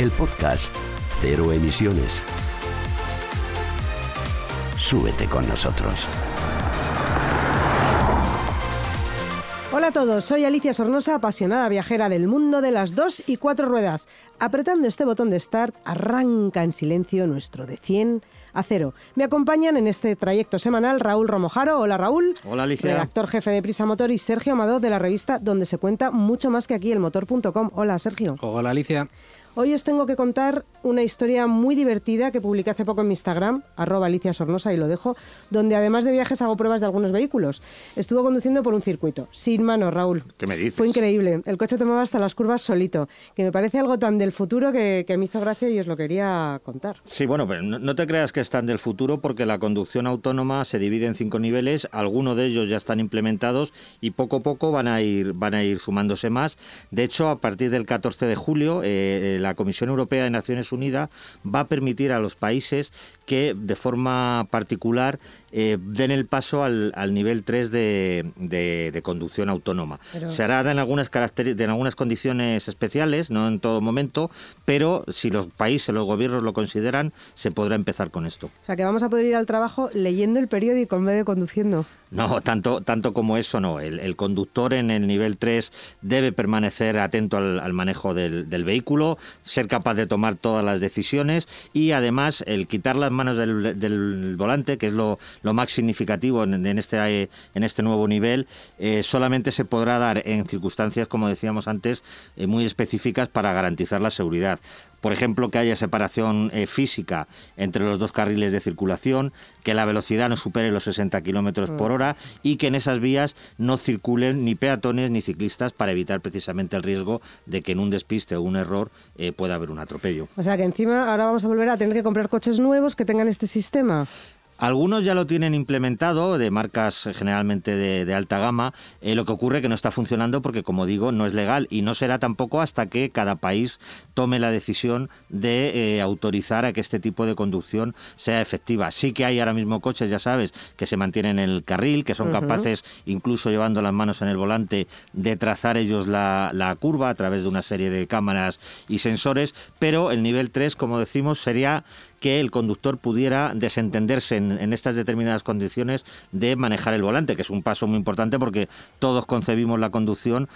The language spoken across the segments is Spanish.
El podcast Cero Emisiones. Súbete con nosotros. Hola a todos, soy Alicia Sornosa, apasionada viajera del mundo de las dos y cuatro ruedas. Apretando este botón de start, arranca en silencio nuestro de 100 a 0. Me acompañan en este trayecto semanal Raúl Romojaro. Hola Raúl. Hola Alicia. Redactor jefe de Prisa Motor y Sergio Amado de la revista donde se cuenta mucho más que aquí, elmotor.com. Hola Sergio. Hola Alicia. Hoy os tengo que contar una historia muy divertida que publiqué hace poco en mi Instagram, arroba Alicia Sornosa, y lo dejo, donde además de viajes hago pruebas de algunos vehículos. Estuvo conduciendo por un circuito, sin mano, Raúl. ¿Qué me dices? Fue increíble. El coche tomaba hasta las curvas solito, que me parece algo tan del futuro que, que me hizo gracia y os lo quería contar. Sí, bueno, pero no, no te creas que es tan del futuro porque la conducción autónoma se divide en cinco niveles, algunos de ellos ya están implementados y poco a poco van a ir, van a ir sumándose más. De hecho, a partir del 14 de julio, eh, la Comisión Europea de Naciones Unidas va a permitir a los países que de forma particular eh, den el paso al, al nivel 3 de, de- de conducción autónoma. Pero- Se hará en algunas, en algunas condiciones especiales, no en todo momento, pero si los países, los gobiernos lo consideran, se podrá empezar con esto. O sea, que vamos a poder ir al trabajo leyendo el periódico en vez de conduciendo. No, tanto, tanto como eso no. El, el conductor en el nivel 3 debe permanecer atento al, al manejo del, del vehículo, ser capaz de tomar todas las decisiones y además el quitar las manos del, volante, que es lo, más significativo en, este, en este nuevo nivel, eh, solamente se podrá dar en circunstancias, como decíamos antes, eh, muy específicas para garantizar la seguridad. Por ejemplo, que haya separación eh, física entre los dos carriles de circulación, que la velocidad no supere los 60 kilómetros por hora y que en esas vías no circulen ni peatones ni ciclistas para evitar precisamente el riesgo de que en un despiste o un error eh, pueda haber un atropello. O sea, que encima ahora vamos a volver a tener que comprar coches nuevos que tengan este sistema. Algunos ya lo tienen implementado, de marcas eh, generalmente de, de alta gama. Eh, lo que ocurre que no está funcionando porque, como digo, no es legal y no será tampoco hasta que cada país tome la decisión de eh, autorizar a que este tipo de conducción sea efectiva. Sí que hay ahora mismo coches, ya sabes, que se mantienen en el carril, que son capaces, incluso llevando las manos en el volante, de trazar ellos la, la curva a través de una serie de cámaras y sensores, pero el nivel 3, como decimos, sería que el conductor pudiera desentenderse en, estas determinadas condiciones de manejar el volante, que es un paso muy importante porque todos concebimos la conducción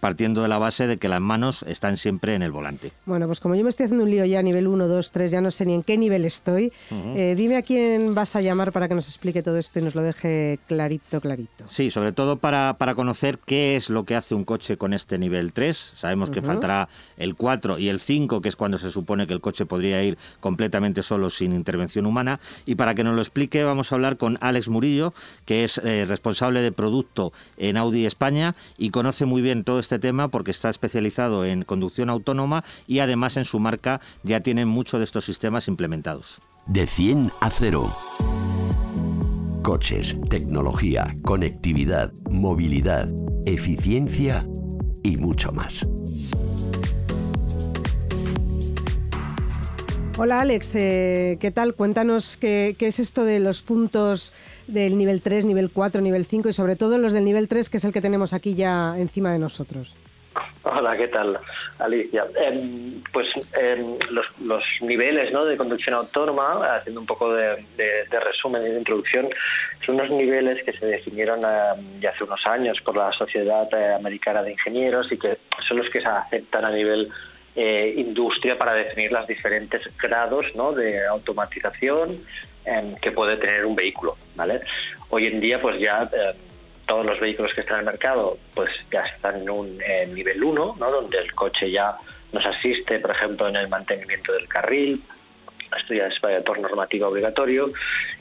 partiendo de la base de que las manos están siempre en el volante. Bueno, pues como yo me estoy haciendo un lío ya a nivel 1, 2, 3, ya no sé ni en qué nivel estoy, eh, dime a quién vas a llamar para que nos explique todo esto y nos lo deje clarito, clarito. Sí, sobre todo para, para conocer qué es lo que hace un coche con este nivel 3. Sabemos que faltará el 4 y el 5, que es cuando se supone que el coche podría ir completamente solo sin intervención humana. Y para que nos lo explique vamos a hablar con Alex Murillo, que es eh, responsable de producto en Audi España y conoce muy bien todo este tema porque está especializado en conducción autónoma y además en su marca ya tienen muchos de estos sistemas implementados. De 100 a 0. Coches, tecnología, conectividad, movilidad, eficiencia y mucho más. Hola Alex, eh, ¿qué tal? Cuéntanos qué, es esto de los puntos del nivel 3, nivel 4, nivel 5 y sobre todo los del nivel 3, que es el que tenemos aquí ya encima de nosotros. Hola, ¿qué tal, Alicia? Em, pues em, los, niveles de conducción autónoma, haciendo un poco de, resumen y de introducción, son unos niveles que se definieron em, ya hace unos años por la Sociedad eh, Americana de Ingenieros y que son los que se aceptan a nivel eh, industria para definir los diferentes grados ¿no? de automatización em, que puede tener un vehículo. Hoy en día, pues ya em, todos los vehículos que están en el mercado pues ya están en un eh, nivel 1, ¿no? donde el coche ya nos asiste, por ejemplo, en el mantenimiento del carril. Esto ya es por normativa obligatorio.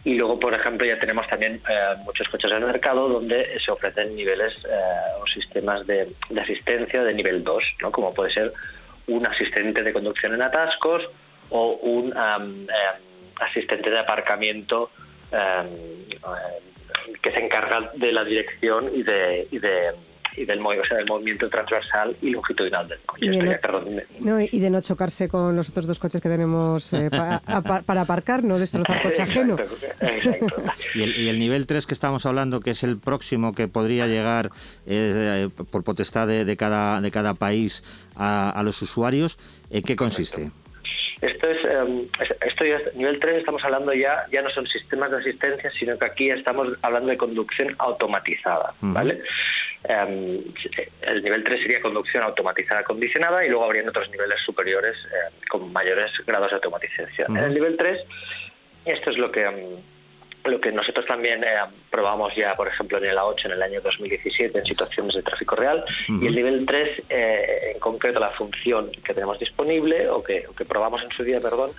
Y luego, por ejemplo, ya tenemos también eh, muchos coches en el mercado donde se ofrecen niveles eh, o sistemas de, de asistencia de nivel 2, ¿no? como puede ser un asistente de conducción en atascos o un asistente de aparcamiento que se encarga de la dirección y de, y de y del, o sea, del movimiento transversal y longitudinal del coche. Y de, no, y de no chocarse con los otros dos coches que tenemos eh, para aparcar, no destrozar coche ajeno. y, el, nivel 3 que estamos hablando, que es el próximo que podría llegar eh, por potestad de, cada, de cada país a, los usuarios, ¿en qué consiste? Esto es, em, esto ya, nivel 3 estamos hablando ya, ya no son sistemas de asistencia, sino que aquí estamos hablando de conducción automatizada, ¿vale? Em, el nivel 3 sería conducción automatizada condicionada y luego habrían otros niveles superiores em, con mayores grados de automatización. En el nivel 3, esto es lo que em, lo que nosotros también probamos ya, por ejemplo, en el A8 en el año 2017 en situaciones de tráfico real. Y el nivel 3, eh, en concreto, la función que tenemos disponible, o que, o que probamos en su día, perdón,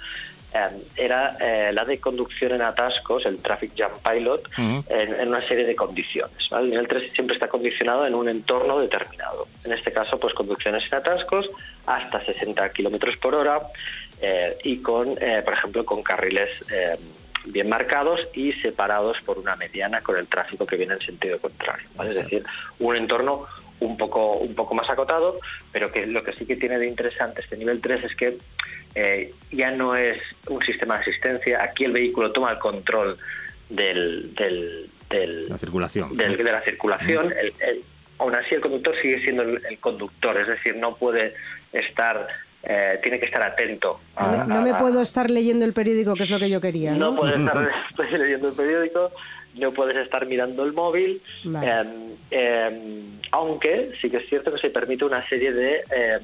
Em, era eh, la de conducción en atascos, el Traffic Jam Pilot, en, una serie de condiciones. El nivel 3 siempre está condicionado en un entorno determinado. En este caso, pues conducciones en atascos hasta 60 kilómetros por hora eh, y con, eh, por ejemplo, con carriles bien marcados y separados por una mediana con el tráfico que viene en sentido contrario. Es decir, un entorno un poco, un poco más acotado, pero que lo que sí que tiene de interesante este nivel 3 es que eh, ya no es un sistema de asistencia, aquí el vehículo toma el control del, del, la circulación. de la circulación. aún así el conductor sigue siendo el, conductor, es decir, no puede estar eh, tiene que estar atento. no, me puedo estar leyendo el periódico, que es lo que yo quería. No, no puedes estar leyendo el periódico, no puedes estar mirando el móvil, em, em, aunque sí que es cierto que se permite una serie de em,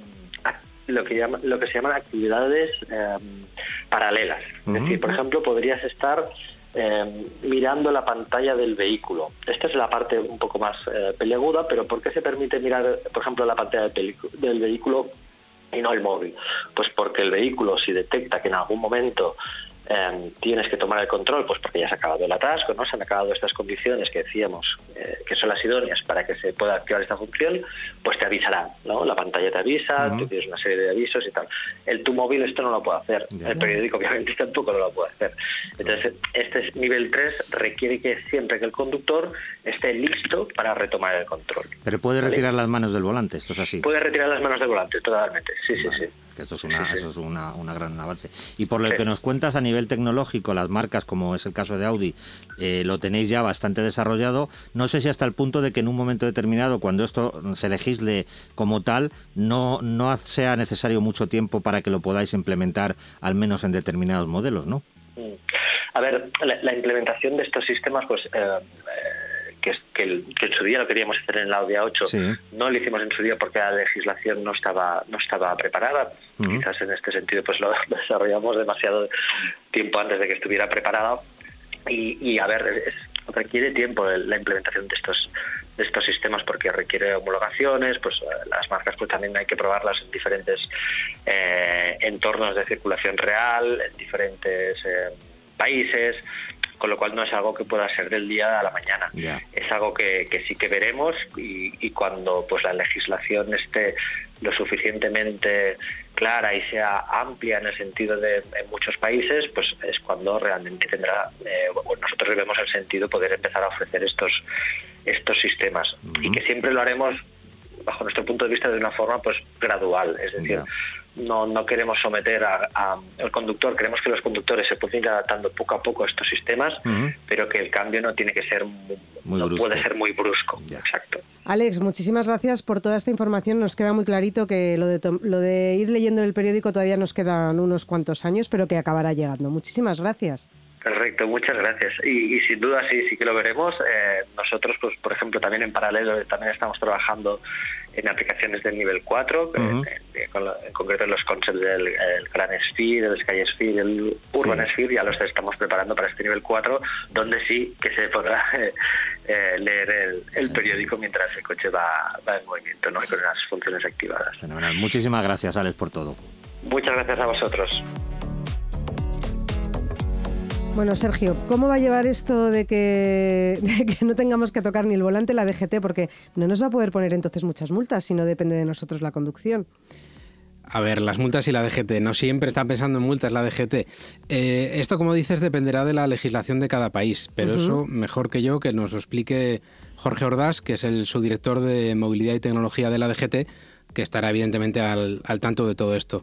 lo que llama, lo que se llaman actividades paralelas. Es decir, por ejemplo, podrías estar mirando la pantalla del vehículo. Esta es la parte un poco más eh, peleaguda, pero ¿por qué se permite mirar, por ejemplo, la pantalla del vehículo y no el móvil? Pues porque el vehículo, si detecta que en algún momento Em, tienes que tomar el control, pues porque ya se ha acabado el atasco, ¿no? Se han acabado estas condiciones que decíamos eh, que son las idóneas para que se pueda activar esta función, pues te avisará, ¿no? La pantalla te avisa, tú tienes una serie de avisos y tal. El tu móvil esto no lo puede hacer, el periódico obviamente tampoco lo puede hacer. Entonces, este nivel 3 requiere que siempre que el conductor esté listo para retomar el control. Pero puede retirar las manos del volante, esto es así. Puede retirar las manos del volante, totalmente, sí, sí, sí que esto es una, Eso es una, una, gran avance. Y por lo que nos cuentas a nivel tecnológico, las marcas, como es el caso de Audi, eh, lo tenéis ya bastante desarrollado. No sé si hasta el punto de que en un momento determinado, cuando esto se legisle como tal, no, no sea necesario mucho tiempo para que lo podáis implementar, al menos en determinados modelos, ¿no? A ver, la, implementación de estos sistemas, pues eh, eh que, en su día lo queríamos hacer en la Audi A8, no lo hicimos en su día porque la legislación no estaba no estaba preparada. Quizás en este sentido pues lo desarrollamos demasiado tiempo antes de que estuviera preparada. Y, a ver, requiere tiempo la implementación de estos de estos sistemas porque requiere homologaciones, pues eh, las marcas pues también hay que probarlas en diferentes eh, entornos de circulación real, en diferentes eh, países con lo cual no es algo que pueda ser del día a la mañana. Es algo que, sí que veremos y, cuando pues la legislación esté lo suficientemente clara y sea amplia en el sentido de en muchos países, pues es cuando realmente tendrá, eh, nosotros vemos el sentido poder empezar a ofrecer estos estos sistemas. Y que siempre lo haremos bajo nuestro punto de vista de una forma pues gradual, es decir, no, no queremos someter al conductor, queremos que los conductores se puedan ir adaptando poco a poco a estos sistemas, pero que el cambio no tiene que ser muy, no puede ser muy brusco. Exacto. Alex, muchísimas gracias por toda esta información. Nos queda muy clarito que lo de, lo de ir leyendo el periódico todavía nos quedan unos cuantos años, pero que acabará llegando. Muchísimas gracias. Perfecto, muchas gracias. Y, sin duda sí, sí que lo veremos. Eh, nosotros, pues, por ejemplo, también en paralelo también estamos trabajando en aplicaciones del nivel 4, en, concreto en los conceptos del Gran Sphere, el Sky Sphere, el Urban Sphere, ya los estamos preparando para este nivel 4, donde sí que se podrá eh, leer el, periódico mientras el coche va, en movimiento, ¿no? con las funciones activadas. Muchísimas gracias, Alex, por todo. Muchas gracias a vosotros. Bueno, Sergio, ¿cómo va a llevar esto de que, no tengamos que tocar ni el volante la DGT? Porque no nos va a poder poner entonces muchas multas si no depende de nosotros la conducción. A ver, las multas y la DGT. No siempre está pensando en multas la DGT. Eh, esto, como dices, dependerá de la legislación de cada país, pero eso mejor que yo que nos lo explique Jorge Ordaz, que es el subdirector de Movilidad y Tecnología de la DGT, que estará evidentemente al, al tanto de todo esto.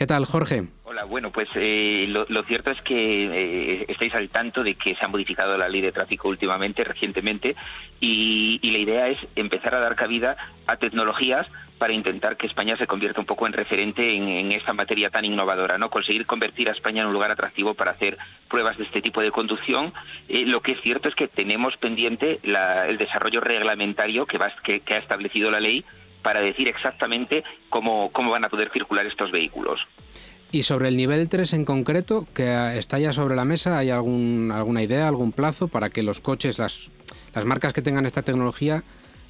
¿Qué tal, Jorge? Hola, bueno, pues eh, lo, cierto es que eh, estáis al tanto de que se ha modificado la ley de tráfico últimamente, recientemente, y, la idea es empezar a dar cabida a tecnologías para intentar que España se convierta un poco en referente en, esta materia tan innovadora, ¿no? Conseguir convertir a España en un lugar atractivo para hacer pruebas de este tipo de conducción. Eh, lo que es cierto es que tenemos pendiente el desarrollo reglamentario que, va, que ha establecido la ley para decir exactamente cómo, cómo van a poder circular estos vehículos. Y sobre el nivel 3 en concreto, que está ya sobre la mesa, ¿hay algún, alguna idea, algún plazo para que los coches, las, las marcas que tengan esta tecnología,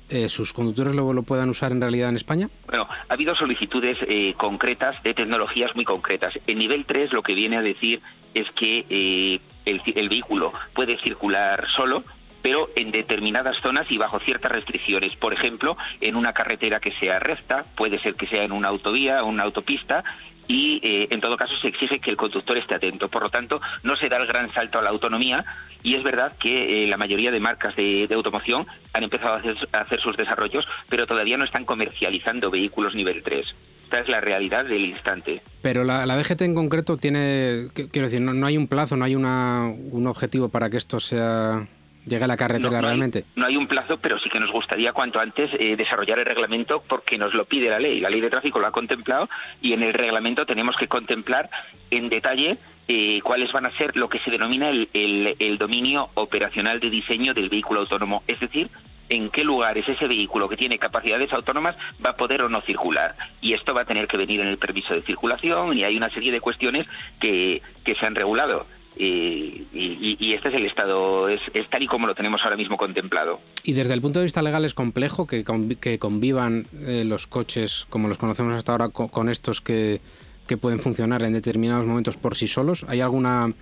eh, sus conductores lo, lo, puedan usar en realidad en España? Bueno, ha habido solicitudes eh, concretas de tecnologías muy concretas. En nivel 3 lo que viene a decir es que eh, el, el, vehículo puede circular solo, pero en determinadas zonas y bajo ciertas restricciones. Por ejemplo, en una carretera que sea recta, puede ser que sea en una autovía o una autopista, y eh, en todo caso se exige que el conductor esté atento. Por lo tanto, no se da el gran salto a la autonomía y es verdad que eh, la mayoría de marcas de, automoción han empezado a hacer, sus desarrollos, pero todavía no están comercializando vehículos nivel 3. Esta es la realidad del instante. Pero la, DGT en concreto tiene, quiero decir, no, no hay un plazo, no hay una, un objetivo para que esto sea llega a la carretera realmente. no hay un plazo, pero sí que nos gustaría cuanto antes eh, desarrollar el reglamento porque nos lo pide la ley. La ley de tráfico lo ha contemplado y en el reglamento tenemos que contemplar en detalle eh, cuáles van a ser lo que se denomina el, el, dominio operacional de diseño del vehículo autónomo, es decir, en qué lugares ese vehículo que tiene capacidades autónomas va a poder o no circular. Y esto va a tener que venir en el permiso de circulación y hay una serie de cuestiones que, que se han regulado y, este es el estado, es, tal y como lo tenemos ahora mismo contemplado. Y desde el punto de vista legal es complejo que, que convivan eh, los coches como los conocemos hasta ahora con, estos que, que pueden funcionar en determinados momentos por sí solos. ¿Hay alguna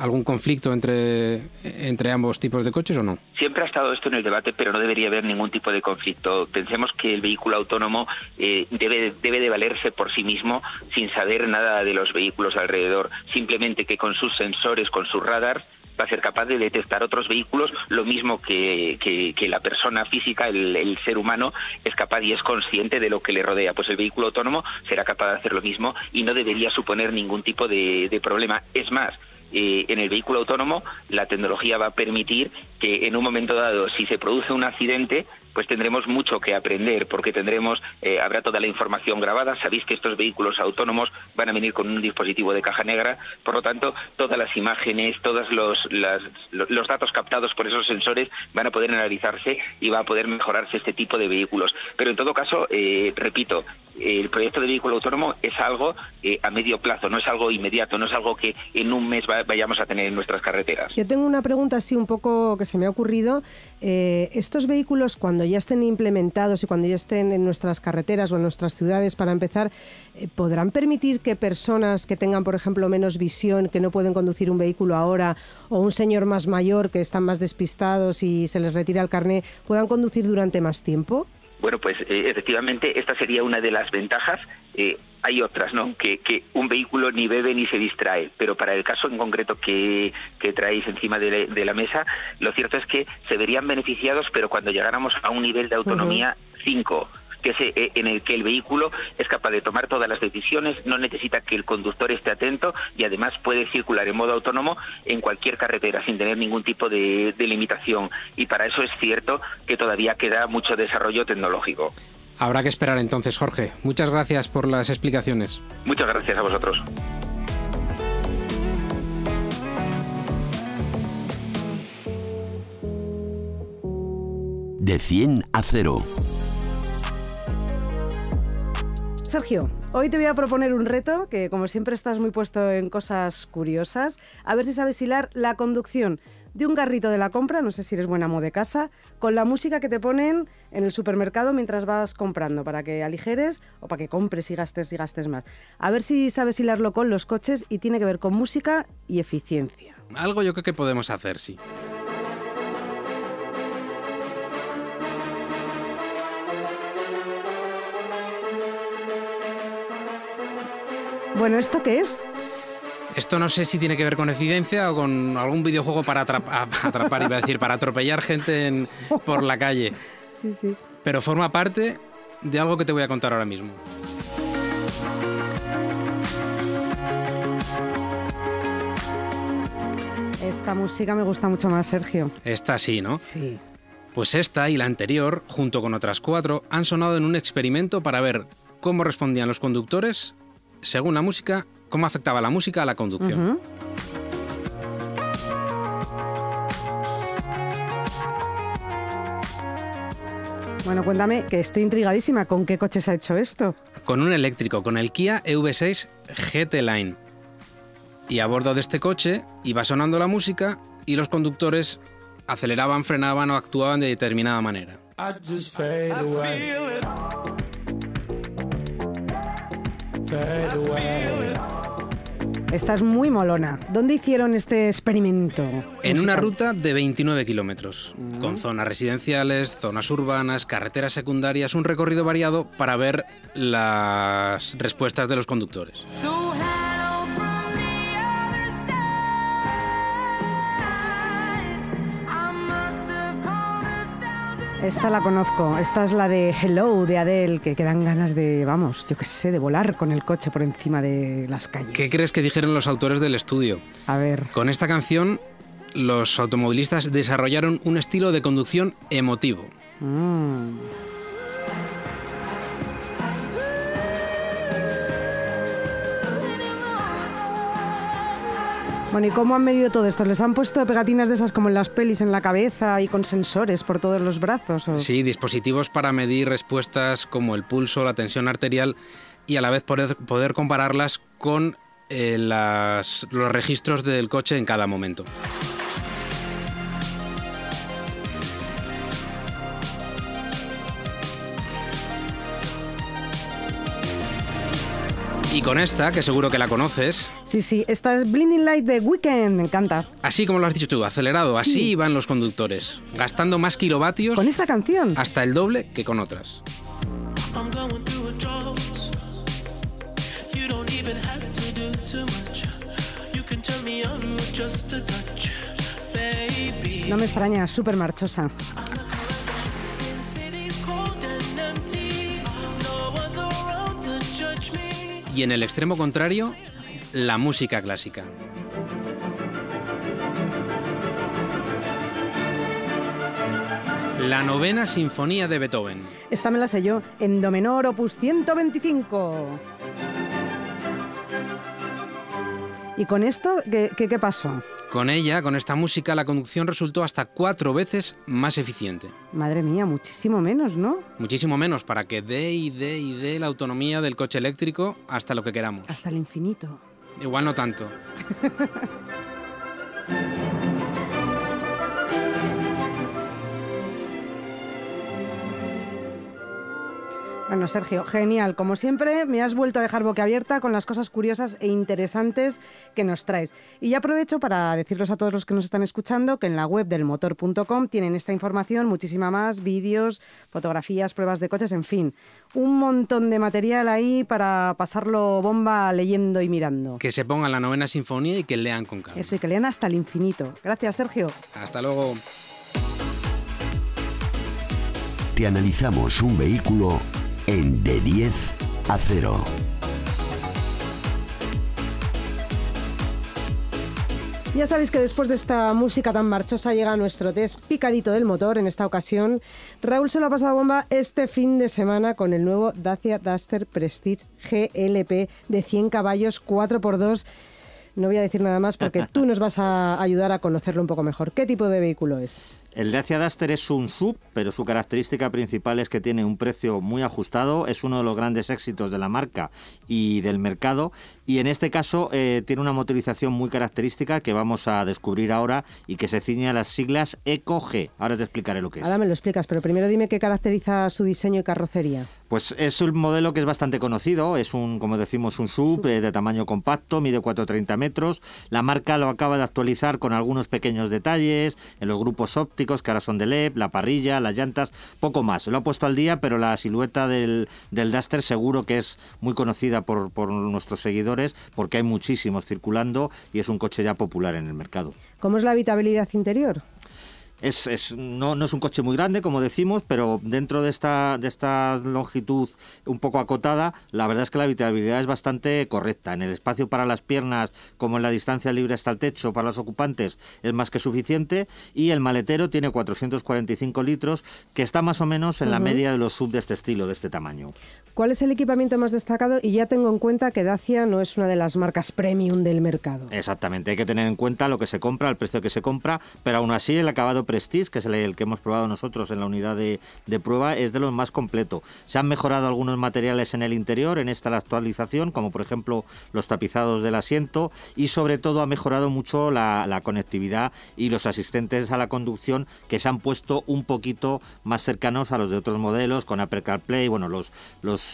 algún conflicto entre, entre ambos tipos de coches o no? Siempre ha estado esto en el debate, pero no debería haber ningún tipo de conflicto. Pensemos que el vehículo autónomo eh, debe, debe de valerse por sí mismo sin saber nada de los vehículos alrededor, simplemente que con sus sensores, con sus radars, va a ser capaz de detectar otros vehículos, lo mismo que, que, la persona física, el, ser humano, es capaz y es consciente de lo que le rodea. Pues el vehículo autónomo será capaz de hacer lo mismo y no debería suponer ningún tipo de problema. Es más, eh, en el vehículo autónomo la tecnología va a permitir que en un momento dado, si se produce un accidente, pues tendremos mucho que aprender porque tendremos, eh, habrá toda la información grabada. Sabéis que estos vehículos autónomos van a venir con un dispositivo de caja negra, por lo tanto, todas las imágenes, todos los, los datos captados por esos sensores van a poder analizarse y va a poder mejorarse este tipo de vehículos. Pero en todo caso, eh, repito, el proyecto de vehículo autónomo es algo eh, a medio plazo, no es algo inmediato, no es algo que en un mes vayamos a tener en nuestras carreteras. Yo tengo una pregunta así un poco que se me ha ocurrido. Estos vehículos, cuando cuando ya estén implementados y cuando ya estén en nuestras carreteras o en nuestras ciudades, para empezar, eh, ¿podrán permitir que personas que tengan, por ejemplo, menos visión, que no pueden conducir un vehículo ahora, o un señor más mayor que están más despistados y se les retira el carné, puedan conducir durante más tiempo? Bueno, pues eh, efectivamente esta sería una de las ventajas. Eh, hay otras, ¿no? Que, que, un vehículo ni bebe ni se distrae, pero para el caso en concreto que, que traéis encima de, la mesa, lo cierto es que se verían beneficiados, pero cuando llegáramos a un nivel de autonomía 5 que es eh, en el que el vehículo es capaz de tomar todas las decisiones, no necesita que el conductor esté atento y además puede circular en modo autónomo en cualquier carretera sin tener ningún tipo de, limitación. Y para eso es cierto que todavía queda mucho desarrollo tecnológico. Habrá que esperar entonces, Jorge. Muchas gracias por las explicaciones. Muchas gracias a vosotros. De 100 a 0. Sergio, hoy te voy a proponer un reto que como siempre estás muy puesto en cosas curiosas. A ver si sabes hilar la conducción de un garrito de la compra, no sé si eres buena amo de casa, con la música que te ponen en el supermercado mientras vas comprando, para que aligeres o para que compres y gastes y gastes más. A ver si sabes hilarlo con los coches y tiene que ver con música y eficiencia. Algo yo creo que podemos hacer, sí. Bueno, ¿esto qué es? Esto no sé si tiene que ver con evidencia o con algún videojuego para atrapar, atrapar iba a decir, para atropellar gente por la calle. Sí, sí. Pero forma parte de algo que te voy a contar ahora mismo. Esta música me gusta mucho más, Sergio. Esta sí, ¿no? Sí. Pues esta y la anterior, junto con otras cuatro, han sonado en un experimento para ver cómo respondían los conductores según la música, cómo afectaba la música a la conducción. Bueno, cuéntame, que estoy intrigadísima. ¿Con qué coche se ha hecho esto? Con un eléctrico, con el Kia EV6 GT Line. Y a bordo de este coche iba sonando la música y los conductores aceleraban, frenaban o actuaban de determinada manera. Esta es muy molona. ¿Dónde hicieron este experimento? En una ruta de 29 kilómetros, con zonas residenciales, zonas urbanas, carreteras secundarias, un recorrido variado para ver las respuestas de los conductores. Esta la conozco, esta es la de Hello de Adele, que, quedan ganas de, vamos, yo qué sé, de volar con el coche por encima de las calles. ¿Qué crees que dijeron los autores del estudio? A ver. Con esta canción, los automovilistas desarrollaron un estilo de conducción emotivo. Mm. Bueno, ¿y cómo han medido todo esto? ¿Les han puesto pegatinas de esas como en las pelis en la cabeza y con sensores por todos los brazos? Sí, dispositivos para medir respuestas como el pulso, la tensión arterial y a la vez poder, poder compararlas con eh, los registros del coche en cada momento. Y con esta, que seguro que la conoces. Sí, sí, esta es Blinding Light de Weekend, me encanta. Así como lo has dicho tú, acelerado, así van los conductores, gastando más kilovatios. Con esta canción. Hasta el doble que con otras. No me extraña, súper marchosa. Y en el extremo contrario, la música clásica. La novena sinfonía de Beethoven. Esta me la sé yo, en do menor opus 125. ¿Y con esto qué, qué, qué pasó? Con ella, con esta música, la conducción resultó hasta cuatro veces más eficiente. Madre mía, muchísimo menos, ¿no? Muchísimo menos, para que dé y dé y dé la autonomía del coche eléctrico hasta lo que queramos. Hasta el infinito. Igual no tanto. Bueno, Sergio, genial. Como siempre, me has vuelto a dejar boca abierta con las cosas curiosas e interesantes que nos traes. Y ya aprovecho para decirles a todos los que nos están escuchando que en la web del motor.com tienen esta información, muchísima más, vídeos, fotografías, pruebas de coches, en fin. Un montón de material ahí para pasarlo bomba leyendo y mirando. Que se pongan la novena sinfonía y que lean con calma. Eso, y que lean hasta el infinito. Gracias, Sergio. Hasta luego. Te analizamos un vehículo en De 10 a 0. Ya sabéis que después de esta música tan marchosa llega nuestro test picadito del motor. En esta ocasión, Raúl se lo ha pasado bomba este fin de semana con el nuevo Dacia Duster Prestige GLP de 100 caballos 4x2. No voy a decir nada más porque tú nos vas a ayudar a conocerlo un poco mejor. ¿Qué tipo de vehículo es? El Dacia Duster es un sub, pero su característica principal es que tiene un precio muy ajustado, es uno de los grandes éxitos de la marca y del mercado, y en este caso eh, tiene una motorización muy característica que vamos a descubrir ahora y que se ciñe a las siglas EcoG. Ahora te explicaré lo que es. Ahora me lo explicas, pero primero dime qué caracteriza su diseño y carrocería. Pues es un modelo que es bastante conocido, es un, como decimos, un sub eh, de tamaño compacto, mide 430 metros. La marca lo acaba de actualizar con algunos pequeños detalles en los grupos ópticos ópticos que ahora son de LED, la parrilla, las llantas, poco más. Lo ha puesto al día, pero la silueta del, del Duster seguro que es muy conocida por, por nuestros seguidores porque hay muchísimos circulando y es un coche ya popular en el mercado. ¿Cómo es la habitabilidad interior? Es, es, no, no, es un coche muy grande, como decimos, pero dentro de esta, de esta longitud un poco acotada, la verdad es que la habitabilidad es bastante correcta. En el espacio para las piernas, como en la distancia libre hasta el techo para los ocupantes, es más que suficiente. Y el maletero tiene 445 litros, que está más o menos en la media de los sub de este estilo, de este tamaño. ¿Cuál es el equipamiento más destacado? Y ya tengo en cuenta que Dacia no es una de las marcas premium del mercado. Exactamente, hay que tener en cuenta lo que se compra, el precio que se compra, pero aún así el acabado Prestige, que es el, que hemos probado nosotros en la unidad de, prueba, es de los más completo. Se han mejorado algunos materiales en el interior en esta actualización, como por ejemplo los tapizados del asiento, y sobre todo ha mejorado mucho la, conectividad y los asistentes a la conducción que se han puesto un poquito más cercanos a los de otros modelos, con Apple CarPlay, bueno, los,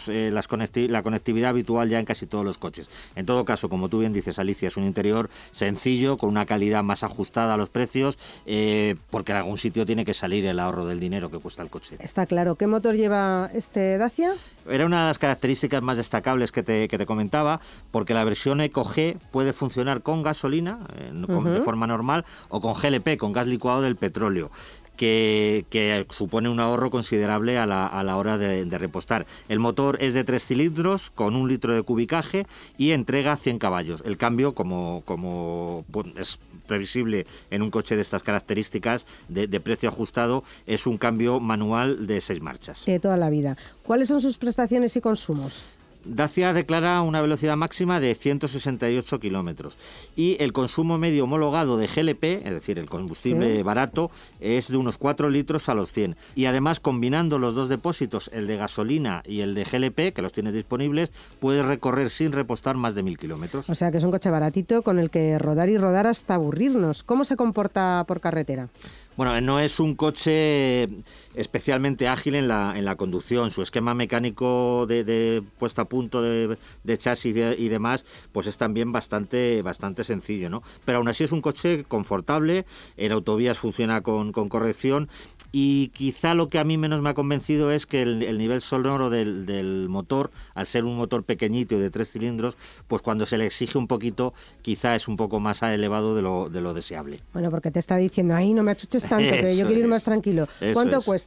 eh, las la conectividad habitual ya en casi todos los coches. En todo caso, como tú bien dices, Alicia, es un interior sencillo, con una calidad más ajustada a los precios, eh, que en algún sitio tiene que salir el ahorro del dinero que cuesta el coche. Está claro. ¿Qué motor lleva este Dacia? Era una de las características más destacables que te, que te comentaba, porque la versión EcoG puede funcionar con gasolina, eh, de forma normal, o con GLP, con gas licuado del petróleo que, supone un ahorro considerable a la, hora de, repostar. El motor es de tres cilindros con un litro de cubicaje y entrega 100 caballos. El cambio, como, como es previsible en un coche de estas características de, de, precio ajustado, es un cambio manual de seis marchas. De toda la vida. ¿Cuáles son sus prestaciones y consumos? Dacia declara una velocidad máxima de 168 kilómetros y el consumo medio homologado de GLP, es decir, el combustible barato, es de unos 4 litros a los 100. Y además, combinando los dos depósitos, el de gasolina y el de GLP, que los tiene disponibles, puede recorrer sin repostar más de 1.000 kilómetros. O sea que es un coche baratito con el que rodar y rodar hasta aburrirnos. ¿Cómo se comporta por carretera? Bueno, no es un coche especialmente ágil en la, en la conducción. Su esquema mecánico de, puesta a punto de, chasis y, demás, pues es también bastante, bastante sencillo, ¿no? Pero aún así es un coche confortable, en autovías funciona con, con corrección y quizá lo que a mí menos me ha convencido es que el, nivel sonoro del, del, motor, al ser un motor pequeñito y de tres cilindros, pues cuando se le exige un poquito, quizá es un poco más elevado de lo, de lo deseable. Bueno, porque te está diciendo, ahí no me achuches tanto, que yo quiero ir más tranquilo. ¿Cuánto cuesta?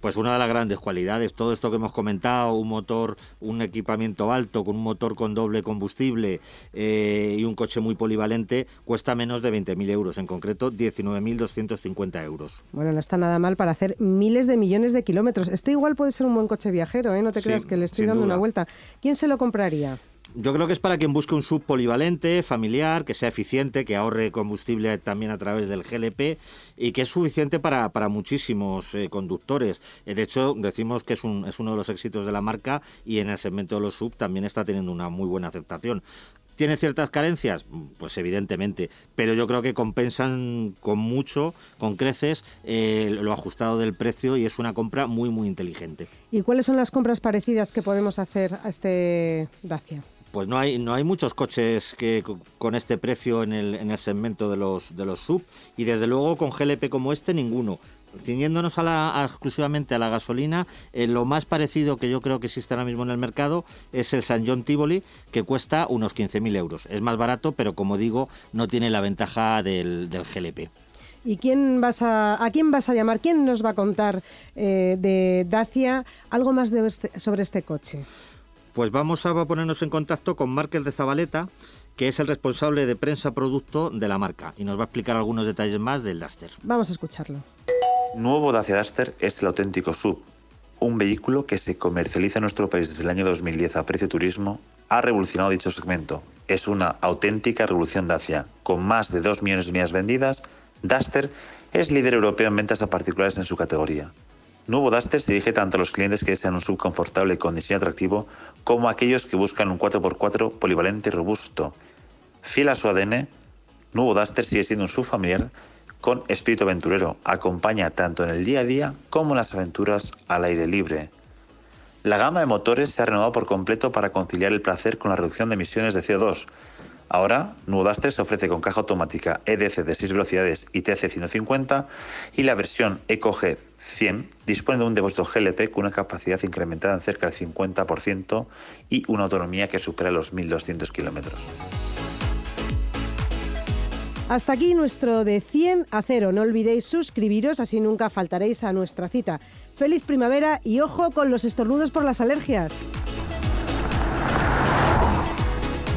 Pues una de las grandes cualidades, todo esto que hemos comentado, un motor, un equipamiento alto, con un motor con doble combustible eh, y un coche muy polivalente, cuesta menos de 20.000 euros, en concreto 19.250 euros. Bueno, no está nada mal para hacer miles de millones de kilómetros. Este igual puede ser un buen coche viajero, ¿eh? No te creas que le estoy dando una vuelta. ¿Quién se lo compraría? Yo creo que es para quien busque un sub polivalente, familiar, que sea eficiente, que ahorre combustible también a través del GLP y que es suficiente para, para muchísimos eh, conductores. Eh, de hecho, decimos que es, un, es uno de los éxitos de la marca y en el segmento de los sub también está teniendo una muy buena aceptación. ¿Tiene ciertas carencias? Pues evidentemente, pero yo creo que compensan con mucho, con creces, eh, lo ajustado del precio y es una compra muy, muy inteligente. ¿Y cuáles son las compras parecidas que podemos hacer a este Dacia? Pues no hay no hay muchos coches que con este precio en el, en el segmento de los de los sub y desde luego con GLP como este ninguno ciñéndonos exclusivamente a la gasolina, eh, lo más parecido que yo creo que existe ahora mismo en el mercado es el San John Tivoli, que cuesta unos 15.000 euros. Es más barato, pero como digo, no tiene la ventaja del, GLP. ¿Y quién vas a, a quién vas a llamar? ¿Quién nos va a contar eh, de Dacia algo más este, sobre este coche? Pues vamos a ponernos en contacto con Márquez de Zabaleta, que es el responsable de prensa producto de la marca, y nos va a explicar algunos detalles más del Duster. Vamos a escucharlo. Nuevo Dacia Duster es el auténtico sub, un vehículo que se comercializa en nuestro país desde el año 2010 a precio turismo, ha revolucionado dicho segmento. Es una auténtica revolución Dacia. Con más de 2 millones de unidades vendidas, Duster es líder europeo en ventas a particulares en su categoría. Nuevo Duster se dirige tanto a los clientes que desean un sub confortable con diseño atractivo como a aquellos que buscan un 4x4 polivalente y robusto. Fiel a su ADN, Nuevo Duster sigue siendo un sub familiar con espíritu aventurero. Acompaña tanto en el día a día como en las aventuras al aire libre. La gama de motores se ha renovado por completo para conciliar el placer con la reducción de emisiones de CO2. Ahora, Nuevo Duster se ofrece con caja automática EDC de 6 velocidades y TC 150 y la versión EcoG 100 dispone de un depósito GLP con una capacidad incrementada en cerca del 50% y una autonomía que supera los 1.200 kilómetros. Hasta aquí nuestro de 100 a 0. No olvidéis suscribiros, así nunca faltaréis a nuestra cita. Feliz primavera y ojo con los estornudos por las alergias.